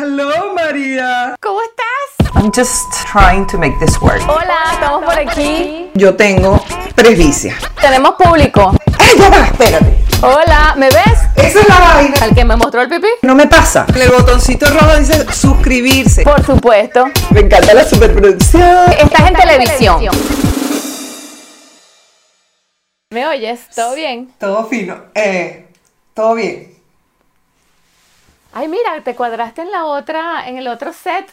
Hello, María. ¿Cómo estás? I'm just trying to make this work. Hola, estamos por aquí. Yo tengo presbicia. Tenemos público. ¡Eh, ya va! Espérate. Hola, ¿me ves? Esa es la vaina. ¿Al que me mostró el pipí? No me pasa. En el botoncito rojo dice suscribirse. Por supuesto. Me encanta la superproducción. Estás en televisión. ¿Me oyes? ¿Todo bien? Todo fino. Eh, todo bien. Ay, mira, te cuadraste en la otra, en el otro set.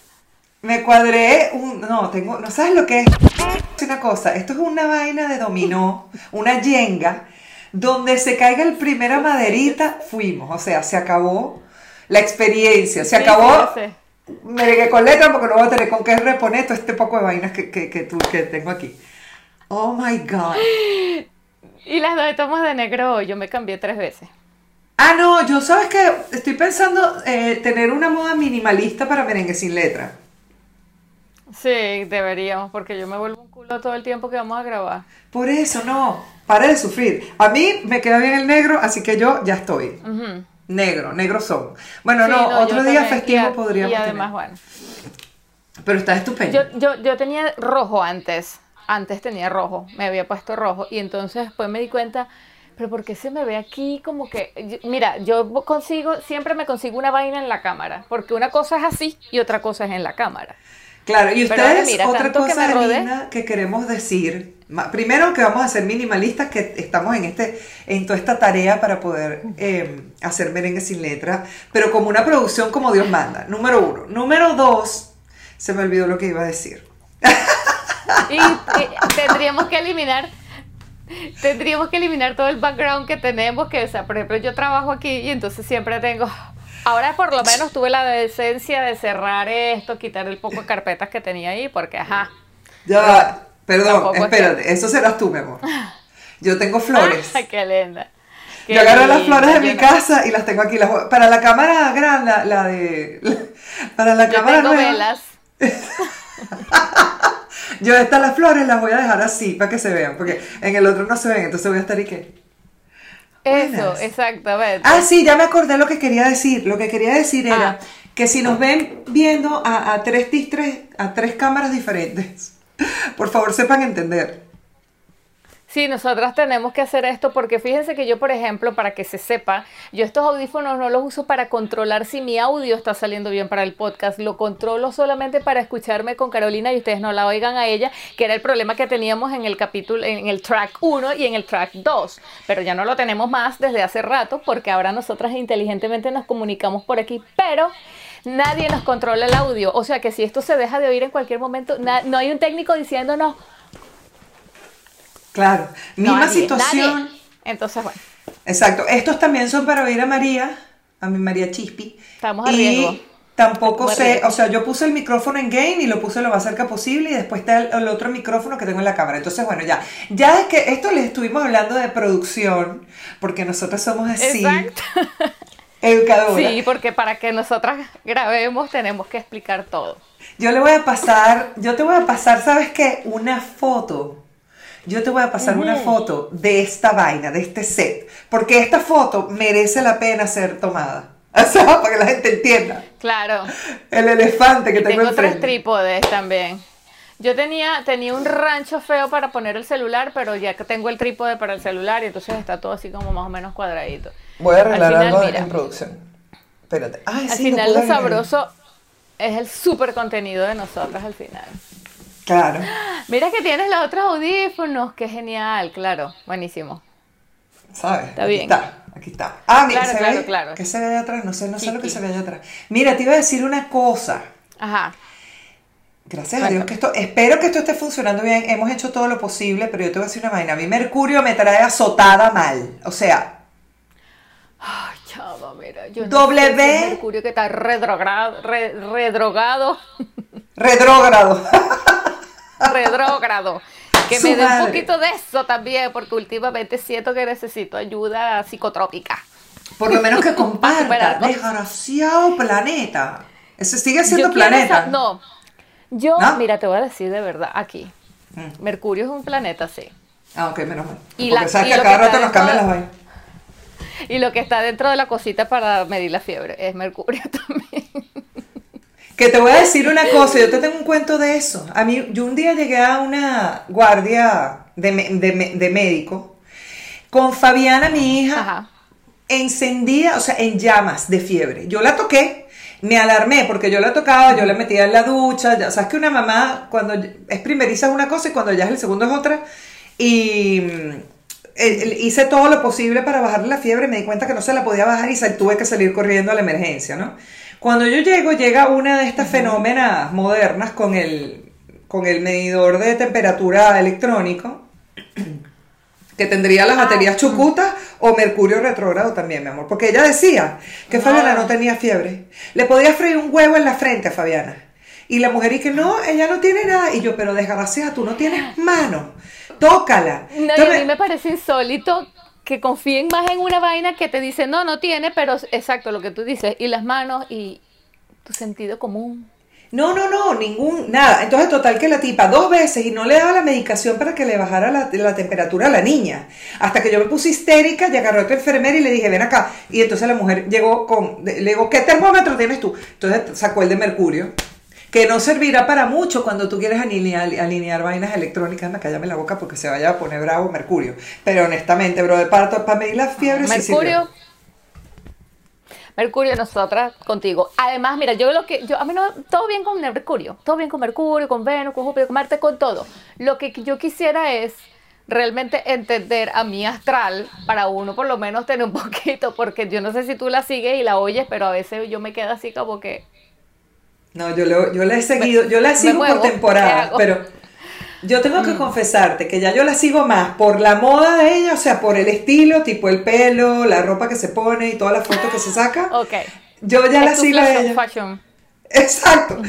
Me cuadré un... No, tengo... ¿No sabes lo que es? Es una cosa. Esto es una vaina de dominó, una yenga, donde se caiga el primera maderita, fuimos. O sea, se acabó la experiencia. Se acabó... Me regué con letra porque no voy a tener con qué reponer todo este poco de vainas que, que, que, tú- que tengo aquí. Oh my God. Y las dos tomas de negro, yo me cambié tres veces. Ah, no, yo sabes que estoy pensando eh, tener una moda minimalista para merengue sin letra. Sí, deberíamos, porque yo me vuelvo un culo todo el tiempo que vamos a grabar. Por eso no, pare de sufrir. A mí me queda bien el negro, así que yo ya estoy. Negro, negro son. Bueno, Sí, no, otro día también. festivo Y a- podríamos Y además, tener. bueno. Pero está estupendo. Yo, yo, yo tenía rojo antes. Antes tenía rojo. Me había puesto rojo. Y entonces después me di cuenta, pero ¿por qué se me ve aquí como que... yo- Mira, yo consigo, siempre me consigo una vaina en la cámara. Porque una cosa es así y otra cosa es en la cámara. Claro, y ustedes, mira, otra que cosa rodé. linda que queremos decir, primero que vamos a ser minimalistas, que estamos en este, en toda esta tarea para poder eh, hacer merengue sin letra, pero como una producción como Dios manda, número uno. Número dos, se me olvidó lo que iba a decir. Y, y tendríamos que eliminar... Tendríamos que eliminar todo el background que tenemos, que, o sea, por ejemplo, yo trabajo aquí y entonces siempre tengo... Ahora por lo menos tuve la decencia de cerrar esto, quitar el poco de carpetas que tenía ahí, porque ajá, Ya, perdón, tampoco es que- espérate, eso serás tú, mi amor. Yo tengo flores. Ay, qué linda. Qué Yo agarro las flores de mi no- casa y las tengo aquí. las para la cámara grande, la, la de... Para la Yo cámara tengo nueva, velas. Yo estas las flores las voy a dejar así para que se vean, porque en el otro no se ven, entonces voy a estar y qué. Eso, exactamente. Ah, sí, ya me acordé lo que quería decir. Lo que quería decir era Ah. que si nos ven viendo a, a tres- a tres cámaras diferentes, por favor sepan entender. Sí, nosotras tenemos que hacer esto porque fíjense que yo, por ejemplo, para que se sepa, yo estos audífonos no los uso para controlar si mi audio está saliendo bien para el podcast, lo controlo solamente para escucharme con Carolina y ustedes no la oigan a ella, que era el problema que teníamos en el capítulo, en el track 1 y en el track 2, pero ya no lo tenemos más desde hace rato porque ahora nosotras inteligentemente nos comunicamos por aquí, pero nadie nos controla el audio, o sea que si esto se deja de oír en cualquier momento, no hay un técnico diciéndonos, Claro, misma Nadie, situación. nadie. Entonces, bueno, Exacto, estos también son para oír a María, a mi María Chispi. Estamos a y riesgo. tampoco Estamos sé, riesgo. o sea, yo puse el micrófono en gain y lo puse lo más cerca posible y después está el, el otro micrófono que tengo en la cámara. Entonces, bueno, ya, ya es que esto les estuvimos hablando de producción, porque nosotros somos así, Exacto. sí, porque para que nosotras grabemos tenemos que explicar todo. Yo le voy a pasar, yo te voy a pasar, ¿sabes qué? Una foto. Yo te voy a pasar una foto de esta vaina, de este set, porque esta foto merece la pena ser tomada. O sea, para que la gente entienda. Claro. El elefante que Y tengo, tengo tres trípodes también. Yo tenía, tenía un rancho feo para poner el celular, pero ya que tengo el trípode para el celular y entonces está todo así como más o menos cuadradito. Voy a arreglar algo mira. en producción. Espérate. Ay, Al sí, final lo sabroso es el súper contenido de nosotras al final. Claro. Mira que tienes los otros audífonos, qué genial, claro, buenísimo. ¿Sabes? Está aquí bien. está, aquí está. Ah, mira, Claro, se claro, ve. claro. ¿Qué se ve allá atrás? No sé, no sé lo que se ve allá atrás. Mira, te iba a decir una cosa. Ajá. Gracias a Dios que esto, espero que esto esté funcionando bien. Hemos hecho todo lo posible, pero yo te voy a decir una vaina. A mí Mercurio me trae azotada mal. O sea, Ay, chava, mira, yo no sé si es Mercurio que está redrogado, re- redrogado. redrógrado. Que Su me dé un poquito de eso también, porque últimamente siento que necesito ayuda psicotrópica. Por lo menos que comparta. Desgraciado planeta. Ese sigue siendo Yo planeta. no, yo, ¿No? mira, te voy a decir de verdad, aquí. Mm. Mercurio es un planeta, sí. Ah, ok, menos mal. Y Porque la- sabes y que a lo cada que rato está nos cambian las dentro- vainas. Y lo que está dentro de la cosita para medir la fiebre es Mercurio también. Que te voy a decir una cosa, yo te tengo un cuento de eso. A mí, yo un día llegué a una guardia de, de médico con Fabiana, mi hija, Ajá. encendida, o sea, en llamas de fiebre. Yo la toqué, me alarmé porque yo la tocaba, yo la metía en la ducha. Ya, sabes que una mamá, cuando es primeriza es una cosa y cuando ya es el segundo es otra. Y hice todo lo posible para bajarle la fiebre, me di cuenta que no se la podía bajar y tuve que salir corriendo a la emergencia, ¿no? Cuando yo llego, llega una de estas fenómenas modernas con el, con el medidor de temperatura electrónico, que tendría las ah, baterías chucutas o mercurio retrógrado también, mi amor, porque ella decía que Fabiana no tenía fiebre. Le podía freír un huevo en la frente a Fabiana. Y la mujer dice, no, ella no tiene nada. Y yo, pero desgraciada, tú no tienes mano tócala. No, a mí me parece insólito que confíen más en una vaina que te dice, no, no tiene, pero exacto lo que tú dices, y las manos y tu sentido común. No, no, no, ningún, nada. Entonces, total que la tipa dos veces y no le daba la medicación para que le bajara la, temperatura a la niña. Hasta que yo me puse histérica y agarró a otra enfermera y le dije, ven acá. Y entonces la mujer llegó con, le digo, ¿qué termómetro tienes tú? Entonces sacó el de mercurio que no servirá para mucho cuando tú quieres alinear, alinear vainas electrónicas, me cállame la boca porque se vaya a poner bravo Mercurio. Pero honestamente, bro, de parto, para medir las fiebres Mercurio. Mercurio, nosotras contigo. Además, mira, yo lo que, yo, a mí no, todo bien con Mercurio, todo bien con Mercurio, con Venus, con Júpiter, con Marte, con todo. Lo que yo quisiera es realmente entender a mi astral para uno por lo menos tener un poquito, porque yo no sé si tú la sigues y la oyes, pero a veces yo me quedo así como que, no, yo, yo la he seguido, yo la sigo por temporada, pero yo tengo que mm. confesarte que ya yo la sigo más por la moda de ella, o sea, por el estilo, tipo el pelo, la ropa que se pone y todas las fotos que se saca. Ok. Yo ya la sigo a ella. Fashion. Exacto.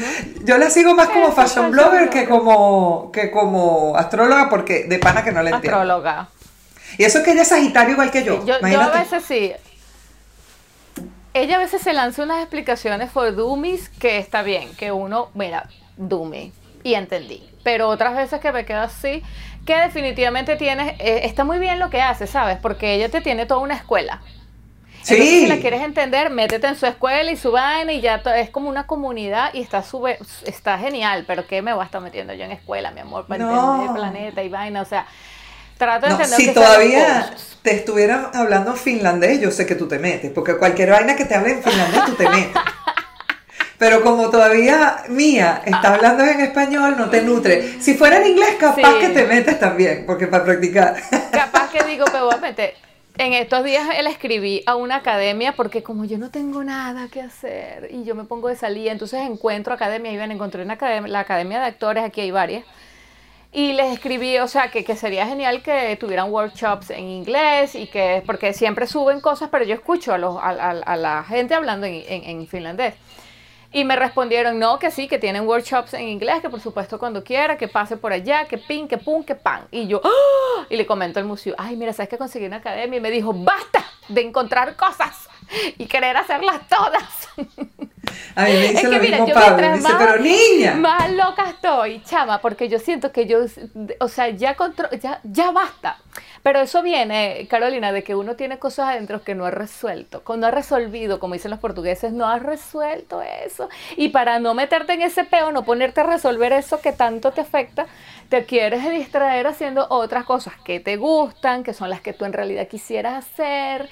Yo la sigo más como fashion blogger que como, que como astróloga porque de pana que no la entiendo. Astróloga. Y eso es que ella es sagitario igual que yo. Yo, yo a veces sí ella a veces se lanza unas explicaciones for dummies que está bien, que uno, mira, dummy, y entendí. Pero otras veces que me quedo así, que definitivamente tienes, eh, está muy bien lo que hace, ¿sabes? Porque ella te tiene toda una escuela. Sí. Entonces, si la quieres entender, métete en su escuela y su vaina y ya es como una comunidad y está sube, está genial, pero ¿qué me voy a estar metiendo yo en escuela, mi amor, para entender el planeta y vaina? O sea, trato de entender si todavía te estuvieran hablando finlandés, yo sé que tú te metes, porque cualquier vaina que te hable en finlandés, tú te metes. Pero como todavía Mía está hablando en español, no te nutre. Si fuera en inglés, capaz que te metes también, porque para practicar. Capaz que digo, me voy a meter. En estos días le escribí a una academia porque como yo no tengo nada que hacer y yo me pongo de salida, entonces encuentro academia, iban, encontré una academia, la academia de actores, aquí hay varias, y les escribí, o sea, que, que, sería genial que tuvieran workshops en inglés y que, porque siempre suben cosas, pero yo escucho a, los, a, a, la gente hablando en, en, finlandés. Y me respondieron, no, que sí, que tienen workshops en inglés, que por supuesto cuando quiera, que pase por allá, que pin, que pum, que pan. Y yo, ¡ah! y le comento al museo, ay, mira, ¿sabes que conseguí una academia? Y me dijo, basta de encontrar cosas y querer hacerlas todas. A mí me dice es que, mira, yo Pablo, dice, pero niña. Más loca estoy, chama, porque yo siento que yo, o sea, ya, ya, ya basta. Pero eso viene, Carolina, de que uno tiene cosas adentro que no ha resuelto. Cuando ha resolvido, como dicen los portugueses, no has resuelto eso. Y para no meterte en ese peo, no ponerte a resolver eso que tanto te afecta, te quieres distraer haciendo otras cosas que te gustan, que son las que tú en realidad quisieras hacer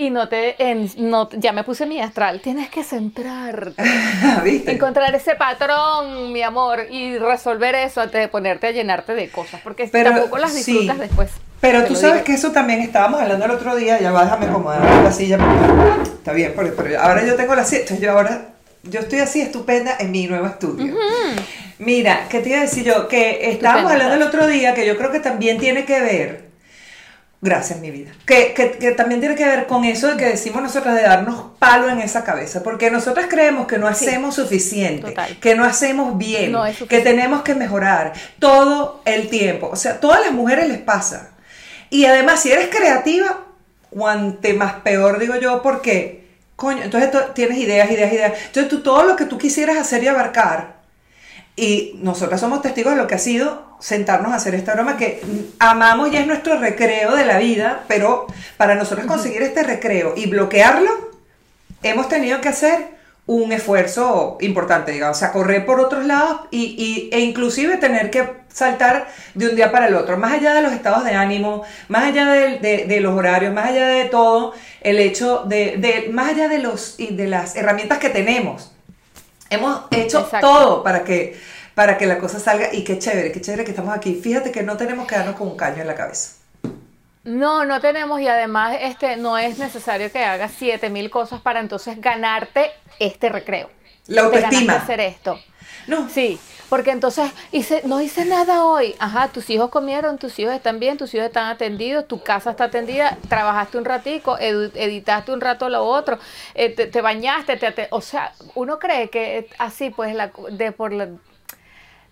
y no te, en, no, ya me puse mi astral, tienes que centrarte, encontrar ese patrón, mi amor, y resolver eso antes de ponerte a llenarte de cosas, porque tampoco las disfrutas después. Pero tú sabes que eso también estábamos hablando el otro día, ya va, déjame acomodar la silla, está bien, porque, ahora yo tengo la silla, yo ahora, yo estoy así estupenda en mi nuevo estudio. Mira, ¿qué te iba a decir yo? Que estábamos hablando el otro día, que yo creo que también tiene que ver Gracias, mi vida. Que, que, también tiene que ver con eso de que decimos nosotras de darnos palo en esa cabeza, porque nosotras creemos que no hacemos suficiente, que no hacemos bien, que tenemos que mejorar todo el tiempo. O sea, todas las mujeres les pasa. Y además, si eres creativa, cuante más peor, digo yo, porque, coño, entonces tienes ideas, ideas, ideas. Entonces tú todo lo que tú quisieras hacer y abarcar, y nosotras somos testigos de lo que ha sido sentarnos a hacer esta broma que amamos y es nuestro recreo de la vida, pero para nosotros conseguir este recreo y bloquearlo, hemos tenido que hacer un esfuerzo importante, digamos, o sea, correr por otros lados y, e inclusive tener que saltar de un día para el otro, más allá de los estados de ánimo, más allá de, los horarios, más allá de todo, el hecho de, más allá de, los, de las herramientas que tenemos, hemos hecho todo para que, para que la cosa salga y qué chévere, qué chévere que estamos aquí. Fíjate que no tenemos que darnos con un caño en la cabeza. No, no tenemos y además este, no es necesario que hagas siete mil cosas para entonces ganarte este recreo. La autoestima. hacer esto. No. Sí, porque entonces hice, no hice nada hoy. Ajá, tus hijos comieron, tus hijos están bien, tus hijos están atendidos, tu casa está atendida, trabajaste un ratico, editaste un rato lo otro, eh, te, bañaste, te, o sea, uno cree que así pues la, de por la,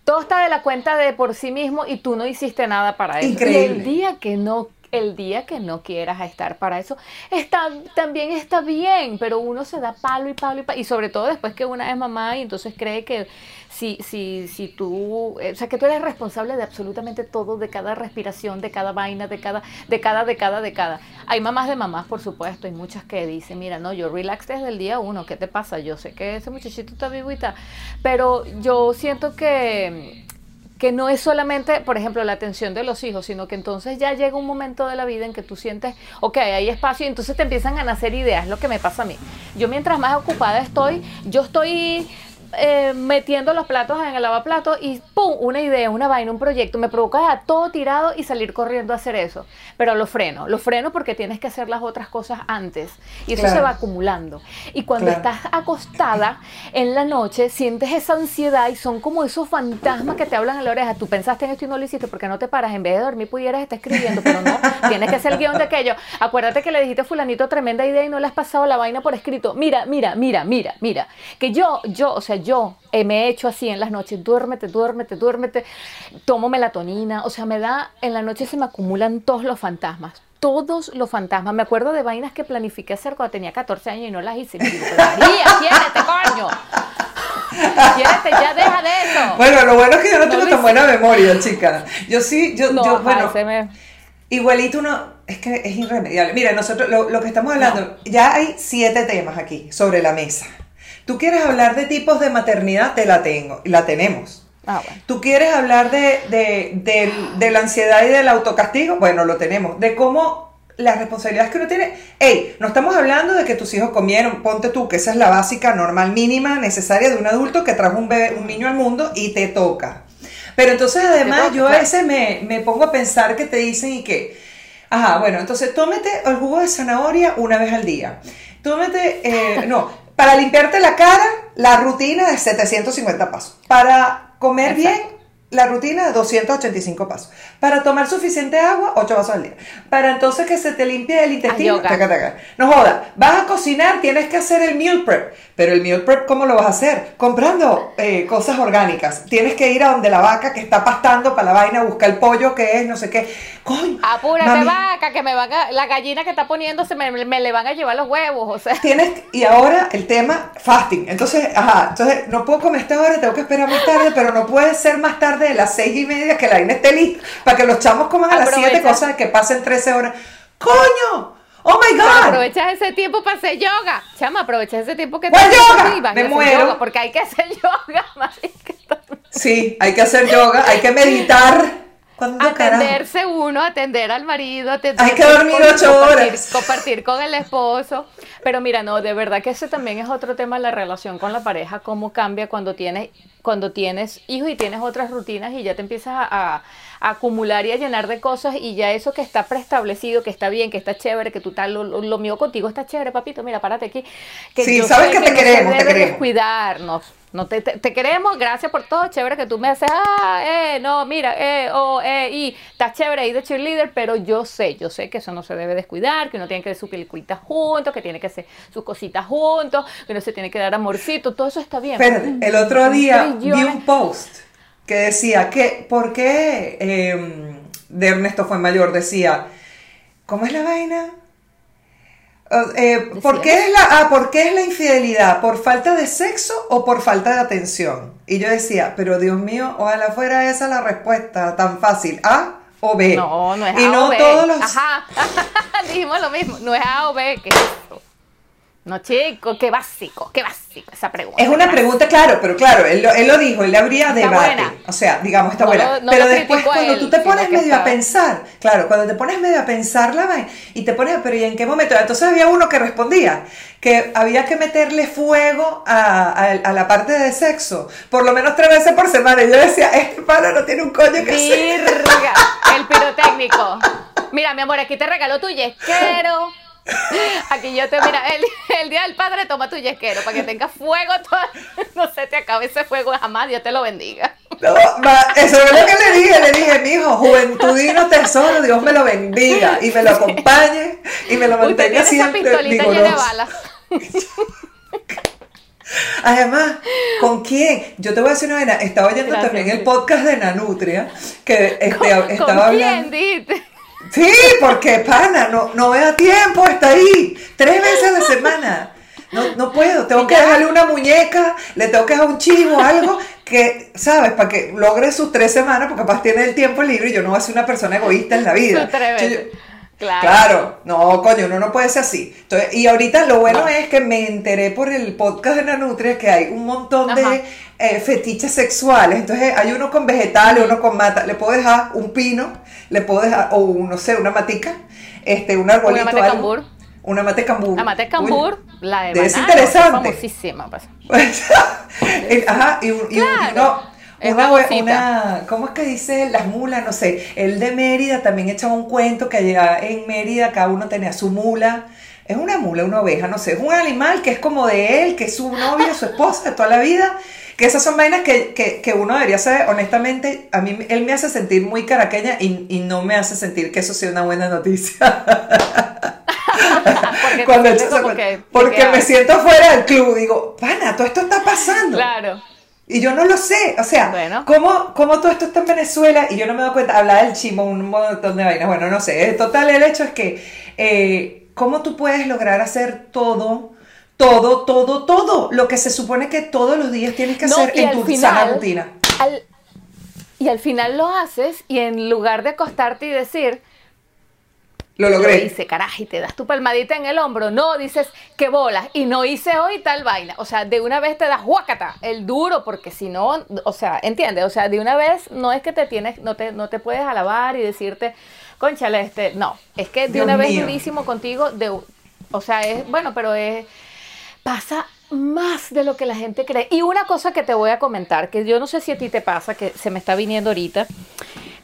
todo está de la cuenta de por sí mismo y tú no hiciste nada para eso. Increíble. Y el día que no el día que no quieras estar para eso, está, también está bien, pero uno se da palo y palo y palo, y sobre todo después que una es mamá y entonces cree que si, si, si tú, eh, o sea, que tú eres responsable de absolutamente todo, de cada respiración, de cada vaina, de cada, de cada, de cada, de cada. Hay mamás de mamás, por supuesto, hay muchas que dicen, mira, no, yo relax desde el día uno, ¿qué te pasa? Yo sé que ese muchachito está vivo y tal, pero yo siento que que no es solamente, por ejemplo, la atención de los hijos, sino que entonces ya llega un momento de la vida en que tú sientes, ok, hay espacio y entonces te empiezan a nacer ideas, lo que me pasa a mí. Yo mientras más ocupada estoy, yo estoy eh, metiendo los platos en el lavaplato y ¡pum! Una idea, una vaina, un proyecto. Me provoca a todo tirado y salir corriendo a hacer eso. Pero lo freno, lo freno porque tienes que hacer las otras cosas antes. Y eso se va acumulando. Y cuando estás acostada en la noche, sientes esa ansiedad y son como esos fantasmas que te hablan en la oreja. Tú pensaste en esto y no lo hiciste porque no te paras. En vez de dormir pudieras estar escribiendo, pero no. tienes que hacer el guion de aquello. Acuérdate que le dijiste a fulanito tremenda idea y no le has pasado la vaina por escrito. Mira, mira, mira, mira, mira. Que yo, yo, o sea, yo eh, me he hecho así en las noches, duérmete, duérmete, duérmete, tomo melatonina, o sea, me da, en la noche se me acumulan todos los fantasmas, todos los fantasmas. Me acuerdo de vainas que planifiqué hacer cuando tenía 14 años y no las hice. Me digo, María, quiérete, coño. Quiérete, ya deja de eso. Bueno, lo bueno es que yo no, tengo tan buena memoria, chica. Yo sí, yo, yo bueno, igualito uno, es que es irremediable. Mira, nosotros lo, lo que estamos hablando, ya hay siete temas aquí sobre la mesa. Tú quieres hablar de tipos de maternidad, te la tengo, la tenemos. Ah, Tú quieres hablar de, la ansiedad y del autocastigo, bueno, lo tenemos. De cómo las responsabilidades que uno tiene. Hey, no estamos hablando de que tus hijos comieron, ponte tú, que esa es la básica, normal, mínima, necesaria de un adulto que trajo un, bebé, un niño al mundo y te toca. Pero entonces además yo a veces me, me pongo a pensar que te dicen y que, ajá, bueno, entonces tómete el jugo de zanahoria una vez al día. Tómete, eh, no, para limpiarte la cara, la rutina de 750 pasos. Para comer bien, la rutina de 285 pasos. Para tomar suficiente agua, 8 vasos al día. Para entonces que se te limpie el intestino, no joda. Vas a cocinar, tienes que hacer el meal prep. Pero el meal prep, ¿cómo lo vas a hacer? Comprando eh, cosas orgánicas. Tienes que ir a donde la vaca que está pastando para la vaina, buscar el pollo que es, no sé qué. Coño. Apúrate, vaca, que me van a, la gallina que está poniéndose me, me, le van a llevar los huevos, o sea. Tienes, y ahora el tema fasting. Entonces, ajá, entonces no puedo comer esta hora, tengo que esperar más tarde, pero no puede ser más tarde de las seis y media que la vaina esté lista para que los chamos coman a las siete cosas que pasen 13 horas. ¡Coño! ¡Oh my God! aprovechas ese tiempo para hacer yoga. Chama, aprovechas ese tiempo que te yoga? Me muero. porque hay que hacer yoga, Sí, hay que hacer yoga, hay que meditar. Atenderse uno, atender al marido, atender Hay que dormir ocho horas. Compartir con el esposo. Pero mira, no, de verdad que ese también es otro tema, la relación con la pareja, cómo cambia cuando tienes, cuando tienes hijos y tienes otras rutinas y ya te empiezas a acumular y a llenar de cosas y ya eso que está preestablecido, que está bien, que está chévere, que tú tal, lo, mío contigo está chévere, papito, mira, párate aquí. Que sí, sabes que, te queremos, te queremos. cuidarnos. No te, te, queremos, gracias por todo, chévere que tú me haces, ah, eh, no, mira, eh, oh, eh, y está chévere ahí de cheerleader, pero yo sé, yo sé que eso no se debe descuidar, que uno tiene que hacer su peliculita juntos, que tiene que hacer sus cositas juntos, que uno se tiene que dar amorcito, todo eso está bien. Pero el otro día vi un post que decía que, ¿por qué em, de Ernesto fue mayor? Decía, ¿cómo es la vaina? Eh, ¿por, qué es la, ah, ¿Por qué es la infidelidad? ¿Por falta de sexo o por falta de atención? Y yo decía, pero Dios mío, ojalá fuera esa la respuesta tan fácil. ¿A o B? No, no es y A no o B. todos los... Ajá, dijimos lo mismo, no es A o B, ¿qué es eso? No, chico, qué básico, qué básico esa pregunta. Es una pregunta, claro, pero claro, él, él, lo dijo, él le habría debate. O sea, digamos, está buena. pero después, cuando tú te pones medio a pensar, claro, cuando te pones medio a pensar la vaina y te pones, pero ¿y en qué momento? Entonces había uno que respondía que había que meterle fuego a, a, la parte de sexo, por lo menos tres veces por semana. Y yo decía, este padre no tiene un coño que hacer. El pirotécnico. Mira, mi amor, aquí te regaló tu yesquero Aquí yo te mira, el, día del padre toma tu yesquero para que tenga fuego, no se te acabe ese fuego jamás, Dios te lo bendiga. eso es lo que le dije, le dije, mi hijo, juventudino tesoro, Dios me lo bendiga y me lo acompañe y me lo mantenga siempre vigoroso. Además, ¿con quién? Yo te voy a decir una vez, estaba oyendo también el podcast de Nanutria, que este, estaba hablando. Sí, porque pana, no, no me da tiempo, está ahí, tres veces a la semana. No, no puedo, tengo que dejarle una muñeca, le tengo que dejar un chivo, algo que, ¿sabes? Para que logre sus tres semanas, porque capaz tiene el tiempo libre y yo no voy a ser una persona egoísta en la vida. Claro. claro. no, coño, uno no puede ser así. Entonces, y ahorita lo bueno es que me enteré por el podcast de Nanutria que hay un montón de eh, fetiches sexuales. Entonces, hay uno con vegetales, uno con mata. Le puedo dejar un pino, le puedo dejar, o no sé, una matica, este, un arbolito. Una mate cambur. Una mate cambur. La mate cambur, la de Es interesante. famosísima. Pues. Ajá, y, y uno una, una, ¿cómo es que dice las mulas? No sé, el de Mérida también echaba un cuento que allá en Mérida cada uno tenía su mula. Es una mula, una oveja, no sé, es un animal que es como de él, que es su novia, su esposa de toda la vida. Que esas son vainas que, que, uno debería saber, honestamente, a mí él me hace sentir muy caraqueña y, y no me hace sentir que eso sea una buena noticia. porque Cuando porque me siento fuera del club, digo, pana, todo esto está pasando. Claro. Y yo no lo sé, o sea, ¿cómo, ¿cómo, todo esto está en Venezuela y yo no me doy cuenta? Habla del chimo, un montón de vainas, bueno, no sé, total el hecho es que, eh, ¿cómo tú puedes lograr hacer todo, todo, todo, todo lo que se supone que todos los días tienes que hacer en tu sana rutina? y al final lo haces y en lugar de acostarte y decir, lo logré. hice, carajo, y te das tu palmadita en el hombro. No, dices, qué bolas. Y no hice hoy tal vaina. O sea, de una vez te das huácata, el duro, porque si no, o sea, entiendes. O sea, de una vez no es que te tienes, no te, no te puedes alabar y decirte, conchale, este, no. Es que de una vez durísimo contigo, de, o sea, es, bueno, pero es, pasa más de lo que la gente cree. Y una cosa que te voy a comentar, que yo no sé si a ti te pasa, que se me está viniendo ahorita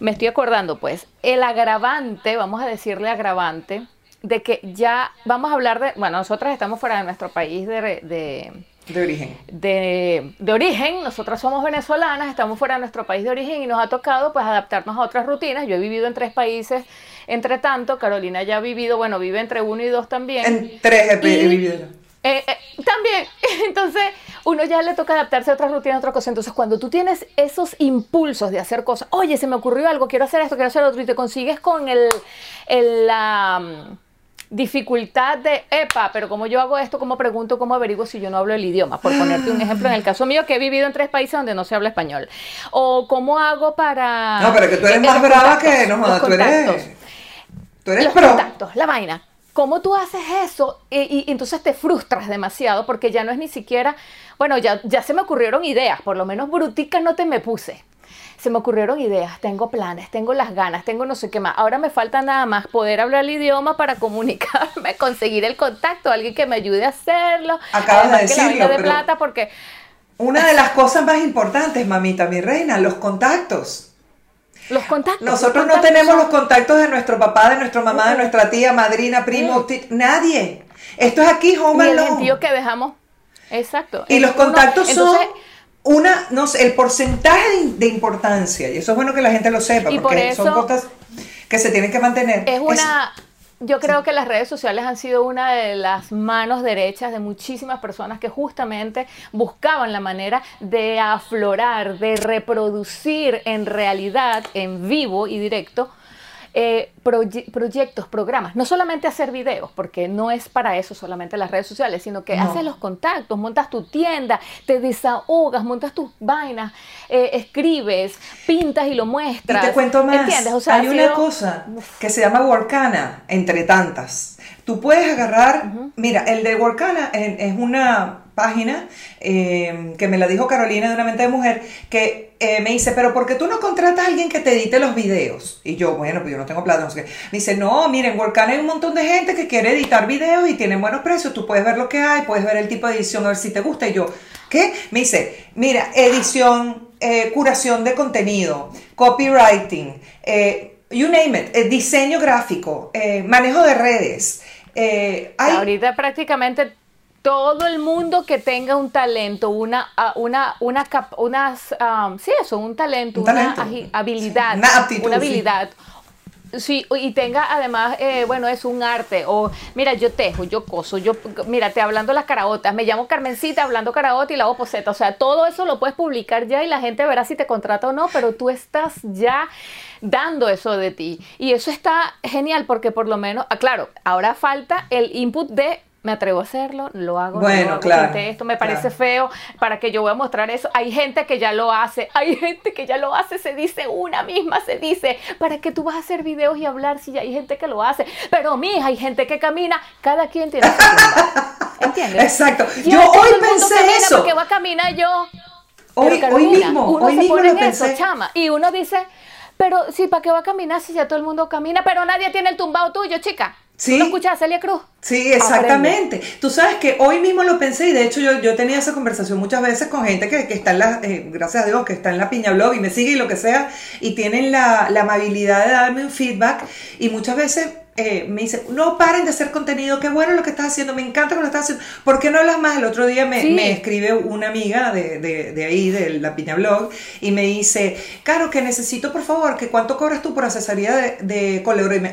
me estoy acordando, pues, el agravante, vamos a decirle agravante, de que ya vamos a hablar de, bueno, nosotras estamos fuera de nuestro país de, de de origen. De, de, origen, nosotras somos venezolanas, estamos fuera de nuestro país de origen y nos ha tocado pues adaptarnos a otras rutinas. Yo he vivido en tres países, entre tanto, Carolina ya ha vivido, bueno, vive entre uno y dos también. En tres he, vivido yo. Eh, eh, también, entonces uno ya le toca adaptarse a otra rutina, a otra cosa. Entonces, cuando tú tienes esos impulsos de hacer cosas, oye, se me ocurrió algo, quiero hacer esto, quiero hacer otro, y te consigues con el, la mm, dificultad de, epa, pero como yo hago esto, ¿cómo pregunto, cómo averiguo si yo no hablo el idioma? Por ponerte un ejemplo, en el caso mío, que he vivido en tres países donde no se habla español. O cómo hago para... No, pero que tú eres más brava que no, tú eres... Tú eres los contactos, la vaina. ¿Cómo tú haces eso? Y, entonces te frustras demasiado porque ya no es ni siquiera, bueno, ya, ya se me ocurrieron ideas, por lo menos bruticas no te me puse. Se me ocurrieron ideas, tengo planes, tengo las ganas, tengo no sé qué más. Ahora me falta nada más poder hablar el idioma para comunicarme, conseguir el contacto, alguien que me ayude a hacerlo. Acabas de decirlo, de plata porque... Una de las cosas más importantes, mamita, mi reina, los contactos. Los contactos. Nosotros no tenemos los contactos de nuestro papá, de nuestra mamá, de nuestra tía, madrina, primo, nadie. Esto es aquí, home y el tío que dejamos. Exacto. Y los contactos son una, no sé, el porcentaje de, importancia. Y eso es bueno que la gente lo sepa, porque son cosas que se tienen que mantener. Es una, yo creo que las redes sociales han sido una de las manos derechas de muchísimas personas que justamente buscaban la manera de aflorar, de reproducir en realidad, en vivo y directo, eh, proyectos, programas, no solamente hacer videos, porque no es para eso solamente las redes sociales, sino que haces los contactos, montas tu tienda, te desahogas, montas tus vainas, eh, escribes, pintas y lo muestras. Y te cuento más, hay una cosa que se llama Workana, entre tantas. Tú puedes agarrar, mira, el de Workana es una página eh, que me la dijo Carolina de una mente de mujer, que eh, me dice, pero ¿por qué tú no contratas a alguien que te edite los videos? Y yo, bueno, pues yo no tengo plata, no sé qué. Me dice, no, miren, Workana hay un montón de gente que quiere editar videos y tienen buenos precios, tú puedes ver lo que hay, puedes ver el tipo de edición, a ver si te gusta. Y yo, ¿qué? Me dice, mira, edición, eh, curación de contenido, copywriting, you name it, diseño gráfico, manejo de redes. Ahorita prácticamente todo el mundo que tenga un talento, una, ah, una, una, unas, um, sí, eso, un talento, una habilidad, una, habilidad. Sí. Y tenga además, eh, bueno, es un arte, o mira, yo tejo, yo coso, yo, mira, te hablando las caraotas, me llamo Carmencita hablando caraota y la hago o sea, todo eso lo puedes publicar ya y la gente verá si te contrata o no, pero tú estás ya dando eso de ti. Y eso está genial porque por lo menos, ah, claro, ahora falta el input de me atrevo a hacerlo, lo hago, bueno, claro, esto me parece feo, para que yo voy a mostrar eso. Hay gente que ya lo hace, hay gente que ya lo hace, se dice una misma, se dice, ¿para que tú vas a hacer videos y hablar si ya hay gente que lo hace? Pero mija, hay gente que camina, cada quien tiene su ¿Entiendes? Exacto. Yo, hoy pensé eso. Porque va a caminar yo. Hoy, hoy mismo, uno hoy se mismo pone lo en eso, pensé. chama, y uno dice, pero sí, ¿para qué va a caminar si ya todo el mundo camina? Pero nadie tiene el tumbado tuyo, chica. Sí. ¿No escuchas a Celia Cruz? Sí, exactamente. Tú sabes que hoy mismo lo pensé y de hecho yo, yo tenía esa conversación muchas veces con gente que, que está en la, eh, gracias a Dios, que está en la piña blog y me sigue y lo que sea y tienen la, la amabilidad de darme un feedback y muchas veces eh, me dice, no paren de hacer contenido, qué bueno lo que estás haciendo, me encanta lo que estás haciendo, ¿por qué no hablas más? El otro día me, me escribe una amiga de, de, de, ahí, de la Piña Blog, y me dice, Caro, que necesito, por favor, que cuánto cobras tú por asesoría de, de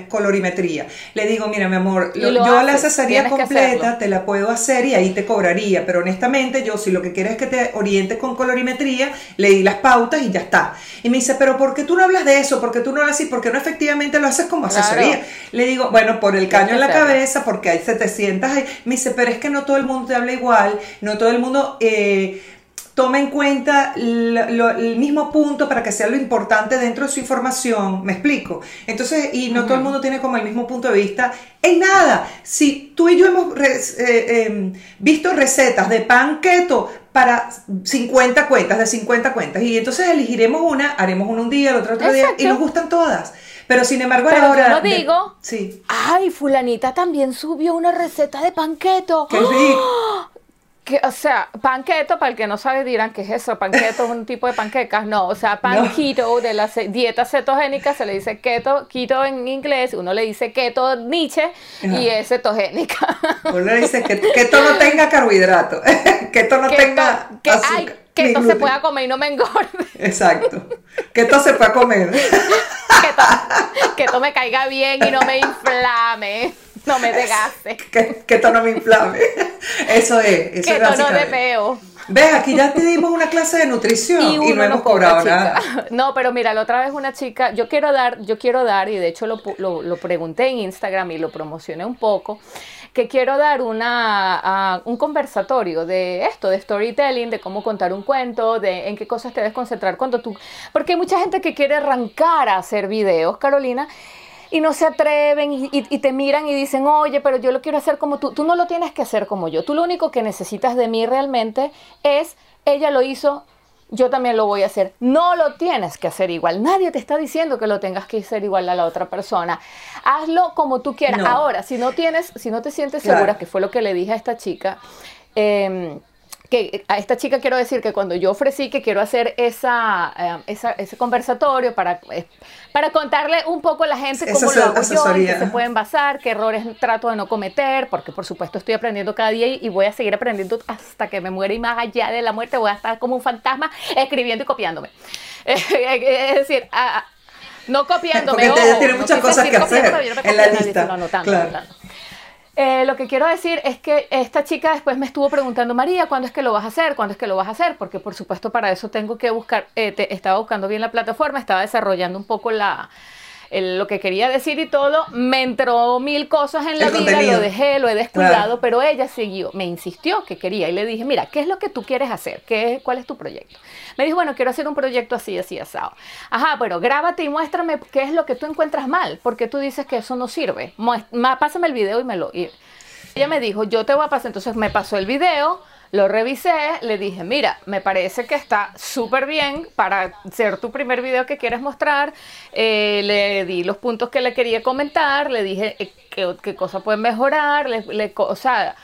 colorimetría. Le digo, mira, mi amor, yo la asesoría completa te la puedo hacer y ahí te cobraría, pero honestamente yo si lo que quieres es que te orientes con colorimetría, le di las pautas y ya está. Y me dice, pero ¿por qué tú no hablas de eso? ¿Por qué tú no lo haces? ¿Por qué no efectivamente lo haces como asesoría? Le digo, bueno, por el caño en la cabeza, porque hay 700. Hay... Me dice, pero es que no todo el mundo te habla igual, no todo el mundo eh, toma en cuenta el mismo punto para que sea lo importante dentro de su información. ¿Me explico? Entonces, y no todo el mundo tiene como el mismo punto de vista en nada. Si tú y yo hemos eh, em, visto recetas de pan keto para 50 cuentas, de 50 cuentas, y entonces elegiremos una, haremos una un día, el otro otro día, y nos gustan todas. Pero sin embargo, Pero ahora. yo no digo. sí. Ay, Fulanita también subió una receta de panqueto. ¡Qué rico! Que, o sea, panqueto, para el que no sabe, dirán que es eso. Panqueto es un tipo de panquecas. No, o sea, pan keto de la dieta cetogénica se le dice keto, keto en inglés. Uno le dice keto Nietzsche y es cetogénica. Uno le dice que keto no tenga carbohidrato, keto no tenga que, azúcar. Que esto se pueda comer y no me engorde. Exacto. Que esto se pueda comer. que, esto me caiga bien y no me inflame. No me desgaste. Que, que esto no me inflame. Eso es. Eso que esto no de peo. Ves, aquí ya te dimos una clase de nutrición y, no hemos cobrado nada. No, pero mira, la otra vez una chica, yo quiero dar, yo quiero dar, y de hecho lo, lo, lo pregunté en Instagram y lo promocioné un poco que quiero dar una, un conversatorio de esto, de storytelling, de cómo contar un cuento, de en qué cosas te debes concentrar cuando tú... Porque hay mucha gente que quiere arrancar a hacer videos, Carolina, y no se atreven y, y, te miran y dicen, oye, pero yo lo quiero hacer como tú. Tú no lo tienes que hacer como yo. Tú lo único que necesitas de mí realmente es, ella lo hizo, yo también lo voy a hacer. No lo tienes que hacer igual. Nadie te está diciendo que lo tengas que hacer igual a la otra persona. Hazlo como tú quieras. Ahora, si no tienes, si no te sientes segura, que fue lo que le dije a esta chica, eh, que a esta chica quiero decir que cuando yo ofrecí que quiero hacer esa, eh, ese conversatorio para, eh, para contarle un poco a la gente cómo lo hago yo, en qué se pueden basar, qué errores trato de no cometer, porque por supuesto estoy aprendiendo cada día y, voy a seguir aprendiendo hasta que me muera y más allá de la muerte voy a estar como un fantasma escribiendo y copiándome. es decir, no copiándome. Porque ella tiene muchas cosas que hacer en la lista. No, claro. Eh, lo que quiero decir es que esta chica después me estuvo preguntando, María, ¿cuándo es que lo vas a hacer? ¿Cuándo es que lo vas a hacer? Porque por supuesto para eso tengo que buscar, eh, estaba buscando bien la plataforma, estaba desarrollando un poco la, lo que quería decir y todo, me entró mil cosas en la vida, lo dejé, lo he descuidado, pero ella siguió, me insistió que quería y le dije, mira, ¿qué es lo que tú quieres hacer? ¿Qué, ¿Cuál es tu proyecto? Me dijo, bueno, quiero hacer un proyecto así, así, asado. Ajá, bueno, grábate y muéstrame qué es lo que tú encuentras mal, porque tú dices que eso no sirve. Pásame el video y me lo... Y ella me dijo, yo te voy a pasar, entonces me pasó el video lo revisé, le dije, mira, me parece que está súper bien para ser tu primer video que quieres mostrar. Eh, le di los puntos que le quería comentar, le dije eh, qué, cosa puede mejorar, le, o sea,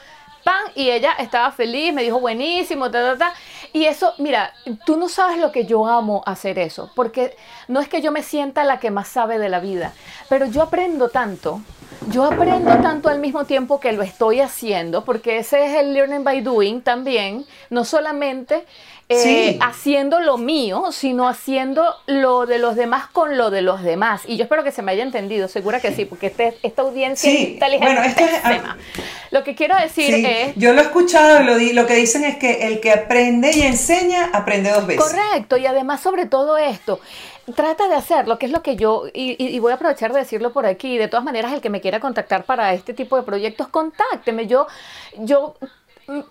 y ella estaba feliz, me dijo buenísimo, ta, ta, ta. Y eso, mira, tú no sabes lo que yo amo hacer eso, porque no es que yo me sienta la que más sabe de la vida, pero yo aprendo tanto yo aprendo tanto al mismo tiempo que lo estoy haciendo, porque ese es el learning by doing también, no solamente eh, haciendo lo mío, sino haciendo lo de los demás con lo de los demás. Y yo espero que se me haya entendido, segura que sí, porque este, esta audiencia sí. inteligente bueno, este es, tema. Lo que quiero decir es... Yo lo he escuchado, lo, lo que dicen es que el que aprende y enseña, aprende dos veces. Correcto, y además sobre todo esto, trata de hacerlo, que es lo que yo, y, voy a aprovechar de decirlo por aquí, de todas maneras, el que me quiera contactar para este tipo de proyectos, contácteme. Yo, yo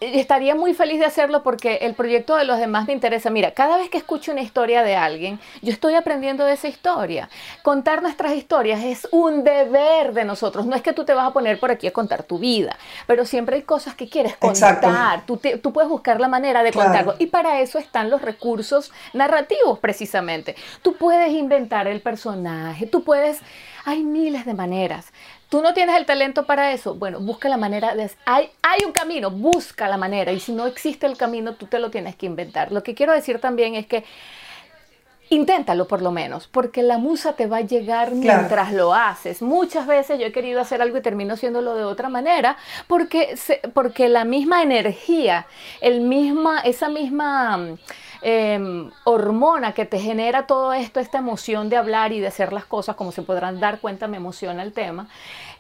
estaría muy feliz de hacerlo porque el proyecto de los demás me interesa. Mira, cada vez que escucho una historia de alguien, yo estoy aprendiendo de esa historia. Contar nuestras historias es un deber de nosotros. No es que tú te vas a poner por aquí a contar tu vida, pero siempre hay cosas que quieres contar. Tú, tú, puedes buscar la manera de contarlo. Y para eso están los recursos narrativos, precisamente. Tú puedes inventar el personaje, tú puedes... Hay miles de maneras. Tú no tienes el talento para eso. Bueno, busca la manera de... Hay, hay un camino, busca la manera. Y si no existe el camino, tú te lo tienes que inventar. Lo que quiero decir también es que inténtalo por lo menos, porque la musa te va a llegar mientras lo haces. Muchas veces yo he querido hacer algo y termino haciéndolo de otra manera, porque, porque la misma energía, el misma, esa misma Em, hormona que te genera todo esto, esta emoción de hablar y de hacer las cosas, como se podrán dar cuenta, me emociona el tema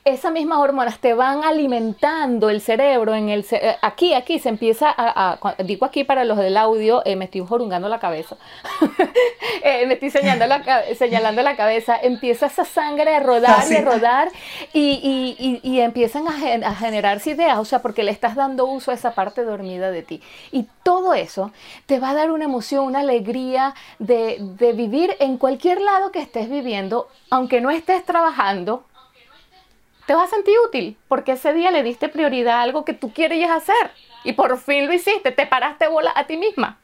esas mismas hormonas te van alimentando el cerebro en el eh, aquí aquí se empieza a, digo aquí para los del audio eh, me estoy jorungando la cabeza. Eh, me estoy señalando la, señalando la cabeza empieza esa sangre a rodar y a rodar y, y, empiezan a, a, generarse ideas o sea porque le estás dando uso a esa parte dormida de ti. Y todo eso te va a dar una emoción una alegría de, de vivir en cualquier lado que estés viviendo aunque no estés trabajando te vas a sentir útil porque ese día le diste prioridad a algo que tú quieres hacer y por fin lo hiciste, te paraste bola a ti misma.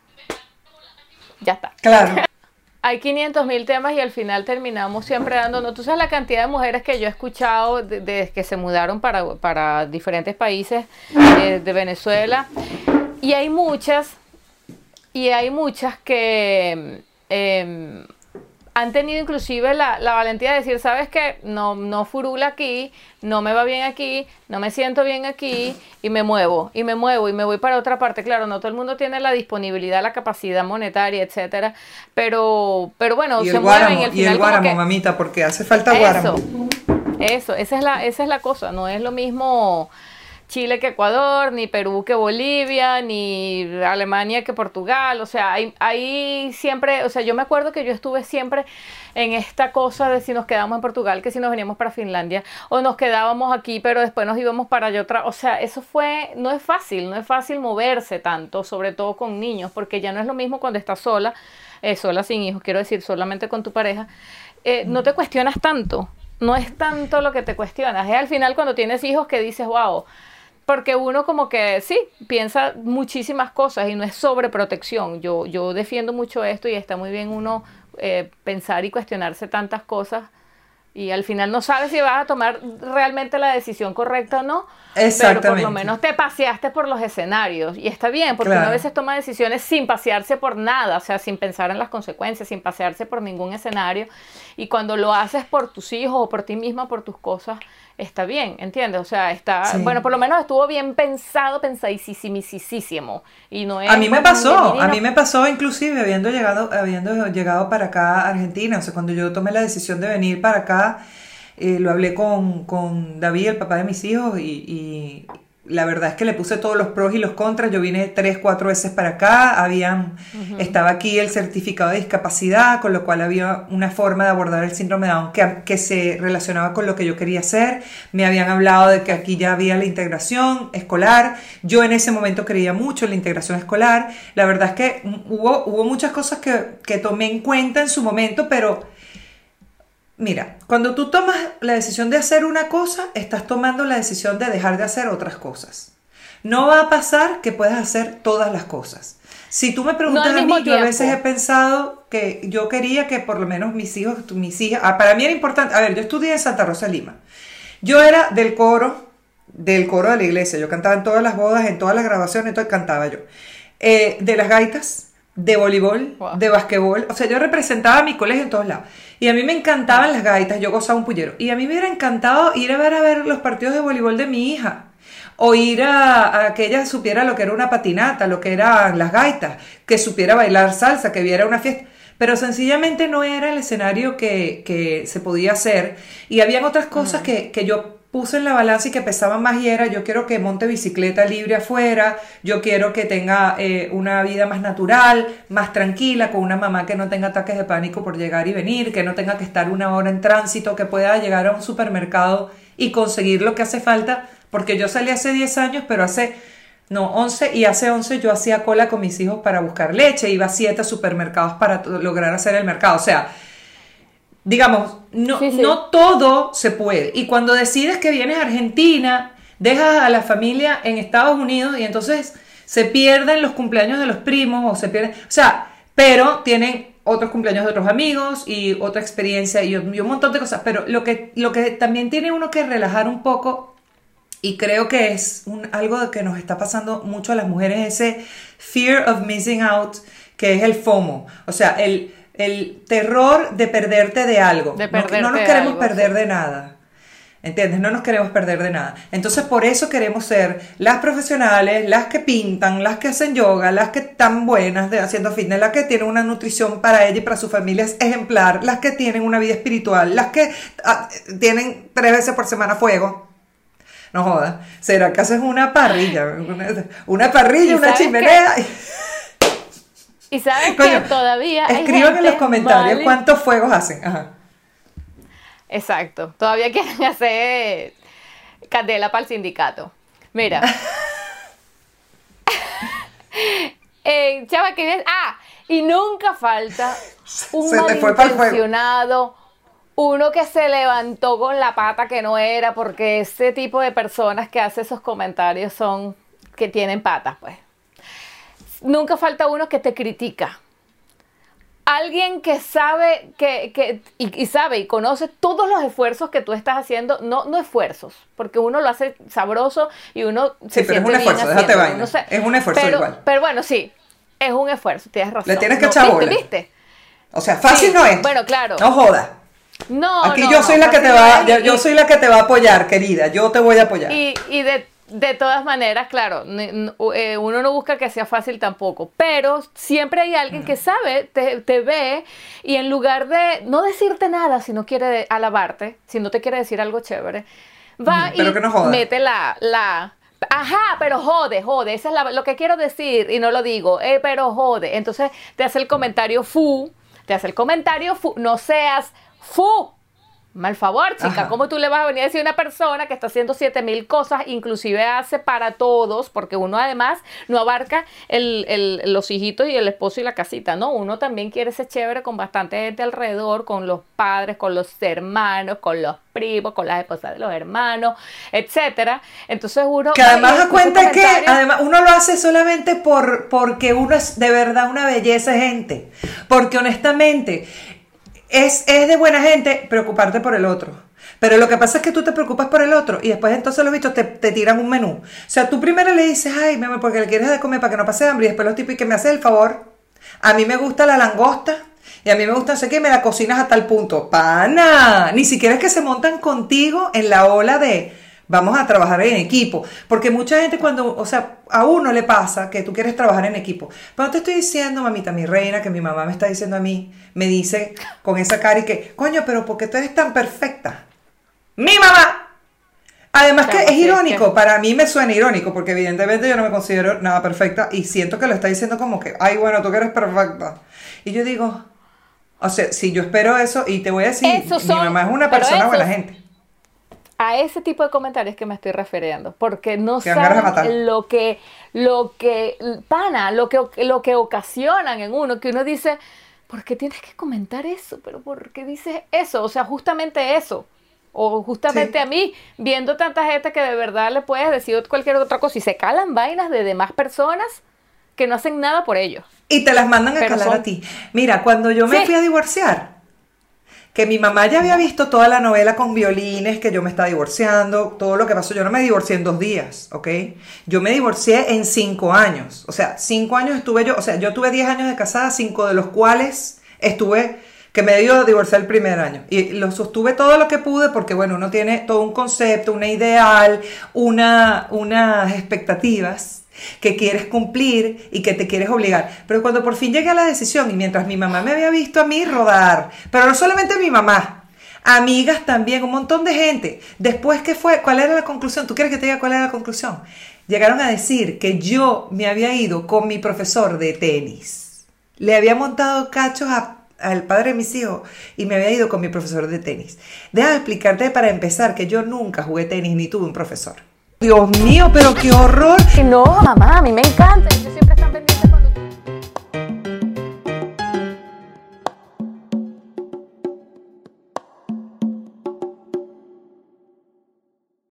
Ya está. Claro. Hay 500 mil temas y al final terminamos siempre dándonos. Tú sabes la cantidad de mujeres que yo he escuchado desde que se mudaron para, para diferentes países eh, de Venezuela. Y hay muchas, y hay muchas que em, han tenido inclusive la, valentía de decir, sabes qué, no, no furula aquí, no me va bien aquí, no me siento bien aquí y me muevo, y me muevo y me voy para otra parte. Claro, no todo el mundo tiene la disponibilidad, la capacidad monetaria, etcétera, pero, pero bueno, se mueven y el final. Y el guáramo, mamita, porque hace falta guáramo. Eso, esa es la, esa es la cosa, no es lo mismo Chile que Ecuador, ni Perú que Bolivia, ni Alemania que Portugal. O sea, hay, siempre, o sea, yo me acuerdo que yo estuve siempre en esta cosa de si nos quedamos en Portugal, que si nos veníamos para Finlandia, o nos quedábamos aquí, pero después nos íbamos para allá otra. O sea, eso fue, no es fácil, no es fácil moverse tanto, sobre todo con niños, porque ya no es lo mismo cuando estás sola, eh, sola sin hijos, quiero decir, solamente con tu pareja. Eh, no te cuestionas tanto, no es tanto lo que te cuestionas, es al final cuando tienes hijos que dices, wow, porque uno como que sí, piensa muchísimas cosas y no es sobreprotección. Yo, yo defiendo mucho esto y está muy bien uno eh, pensar y cuestionarse tantas cosas y al final no sabes si vas a tomar realmente la decisión correcta o no, pero por lo menos te paseaste por los escenarios y está bien, porque uno a veces toma decisiones sin pasearse por nada, o sea, sin pensar en las consecuencias, sin pasearse por ningún escenario. Y cuando lo haces por tus hijos o por ti misma, por tus cosas, está bien, ¿entiendes? O sea, está, bueno, por lo menos estuvo bien pensado, pensadísimo. Y no a mí me pasó, a mí me pasó inclusive habiendo llegado, habiendo llegado para acá a Argentina, o sea, cuando yo tomé la decisión de venir para acá, eh, lo hablé con, con, David, el papá de mis hijos, y, la verdad es que le puse todos los pros y los contras. Yo vine tres, cuatro veces para acá. Habían, Estaba aquí el certificado de discapacidad, con lo cual había una forma de abordar el síndrome de Down que, que se relacionaba con lo que yo quería hacer. Me habían hablado de que aquí ya había la integración escolar. Yo en ese momento creía mucho en la integración escolar. La verdad es que hubo, hubo muchas cosas que, que tomé en cuenta en su momento, pero Mira, cuando tú tomas la decisión de hacer una cosa, estás tomando la decisión de dejar de hacer otras cosas. No va a pasar que puedas hacer todas las cosas. Si tú me preguntas a mí, yo a veces he pensado que yo quería que por lo menos mis hijos, mis hijas, ah, para mí era importante, a ver, yo estudié en Santa Rosa Lima. Yo era del coro, del coro de la iglesia, yo cantaba en todas las bodas, en todas las grabaciones, entonces cantaba yo. Eh, de las gaitas, de voleibol, de basquetbol, o sea, yo representaba a mi colegio en todos lados. Y a mí me encantaban las gaitas, yo gozaba un pullero. Y a mí me hubiera encantado ir a ver a ver los partidos de voleibol de mi hija. O ir a, que ella supiera lo que era una patinata, lo que eran las gaitas, que supiera bailar salsa, que viera una fiesta. Pero sencillamente no era el escenario que, se podía hacer. Y habían otras cosas que, que yo puse en la balanza y que pesaba más y era, yo quiero que monte bicicleta libre afuera, yo quiero que tenga eh, una vida más natural, más tranquila, con una mamá que no tenga ataques de pánico por llegar y venir, que no tenga que estar una hora en tránsito, que pueda llegar a un supermercado y conseguir lo que hace falta, porque yo salí hace 10 años, pero hace, no, 11, y hace 11 yo hacía cola con mis hijos para buscar leche, iba a 7 supermercados para lograr hacer el mercado, o sea, digamos, no, no todo se puede. Y cuando decides que vienes a Argentina, dejas a la familia en Estados Unidos y entonces se pierden los cumpleaños de los primos o se pierden, o sea, pero tienen otros cumpleaños de otros amigos y otra experiencia y, un montón de cosas, pero lo que, lo que también tiene uno que relajar un poco y creo que es un, algo que nos está pasando mucho a las mujeres, ese fear of missing out, que es el FOMO, o sea, el el terror de perderte de algo. no, nos queremos perder de nada. ¿Entiendes? No nos queremos perder de nada. Entonces, por eso queremos ser las profesionales, las que pintan, las que hacen yoga, las que están buenas de haciendo fitness, las que tienen una nutrición para ella y para su familia es ejemplar, las que tienen una vida espiritual, las que ah, tienen tres veces por semana fuego. No jodas. ¿Será que haces una parrilla? Una, parrilla, una chimenea. Y sabes que todavía. Escriban en los comentarios cuántos fuegos hacen. Ajá. Exacto. Todavía quieren hacer candela para el sindicato. Mira. eh, chava, que Ah, y nunca falta un malintencionado, uno que se levantó con la pata que no era, porque ese tipo de personas que hace esos comentarios son que tienen patas, pues nunca falta uno que te critica. Alguien que sabe que, y, sabe y conoce todos los esfuerzos que tú estás haciendo, no, no esfuerzos, porque uno lo hace sabroso y uno se sí, pero es un esfuerzo, déjate vaina. es un esfuerzo pero, igual. Pero bueno, sí, es un esfuerzo, tienes razón. Le tienes que echar bola. ¿viste? O sea, fácil no es. Bueno, claro. No joda. No, Aquí yo soy la que te va, yo, soy la que te va a apoyar, querida. Yo te voy a apoyar. Y, y de de todas maneras, claro, eh, uno no busca que sea fácil tampoco, pero siempre hay alguien que sabe, te, ve y en lugar de no decirte nada si no quiere alabarte, si no te quiere decir algo chévere, va y mete la, la, Ajá, pero jode, jode, eso es lo que quiero decir y no lo digo, eh, pero jode. Entonces te hace el comentario fu, te hace el comentario fu, no seas fu, Mal favor, chica. ¿Cómo tú le vas a venir a decir a una persona que está haciendo siete mil cosas, inclusive hace para todos, porque uno además no abarca el, los hijitos y el esposo y la casita, ¿no? Uno también quiere ser chévere con bastante gente alrededor, con los padres, con los hermanos, con los primos, con las esposas de los hermanos, etcétera. Entonces uno... Que además da cuenta que además uno lo hace solamente por, porque uno es de verdad una belleza gente. Porque honestamente es, de buena gente preocuparte por el otro. Pero lo que pasa es que tú te preocupas por el otro y después entonces los bichos te, tiran un menú. O sea, tú primero le dices, ay, mi amor, porque le quieres de comer para que no pase hambre y después los tipos y que me hace el favor. A mí me gusta la langosta y a mí me gusta, sé que me la cocinas a tal punto. Pana, ni siquiera es que se montan contigo en la ola de, Vamos a trabajar en equipo. Porque mucha gente cuando, o sea, a uno le pasa que tú quieres trabajar en equipo. Pero te estoy diciendo, mamita, mi reina, que mi mamá me está diciendo a mí, me dice con esa cara y que, coño, pero ¿por qué tú eres tan perfecta? Mi mamá Además que es irónico, para mí me suena irónico, porque evidentemente yo no me considero nada perfecta y siento que lo está diciendo como que, ay, bueno, tú que eres perfecta. Y yo digo, o sea, si yo espero eso y te voy a decir, mi mamá es una persona buena gente. A ese tipo de comentarios que me estoy refiriendo, porque no saben lo que, lo que, pana, lo que, lo que ocasionan en uno, que uno dice, ¿por qué tienes que comentar eso? Pero ¿por qué dices eso? O sea, justamente eso. O justamente a mí, viendo tanta gente que de verdad le puedes decir cualquier otra cosa y se calan vainas de demás personas que no hacen nada por ellos. Y te las mandan a calar a ti. Mira, cuando yo me fui a divorciar, que mi mamá ya había visto toda la novela con violines, que yo me estaba divorciando, todo lo que pasó. Yo no me divorcié en dos días, ¿ok? Yo me divorcié en cinco años. O sea, cinco años estuve yo, o sea, yo tuve diez años de casada, cinco de los cuales estuve que me dio a divorciar el primer año. Y lo sostuve todo lo que pude porque, bueno, uno tiene todo un concepto, una ideal, una, unas expectativas que quieres cumplir y que te quieres obligar. Pero cuando por fin llegué a la decisión y mientras mi mamá me había visto a mí rodar, pero no solamente mi mamá, amigas también, un montón de gente, después que fue, ¿cuál era la conclusión? ¿Tú quieres que te diga cuál era la conclusión? Llegaron a decir que yo me había ido con mi profesor de tenis. Le había montado cachos al padre de mis hijos y me había ido con mi profesor de tenis. Déjame explicarte para empezar que yo nunca jugué tenis ni tuve un profesor. Dios mío, pero qué horror. No, mamá, a mí me encanta.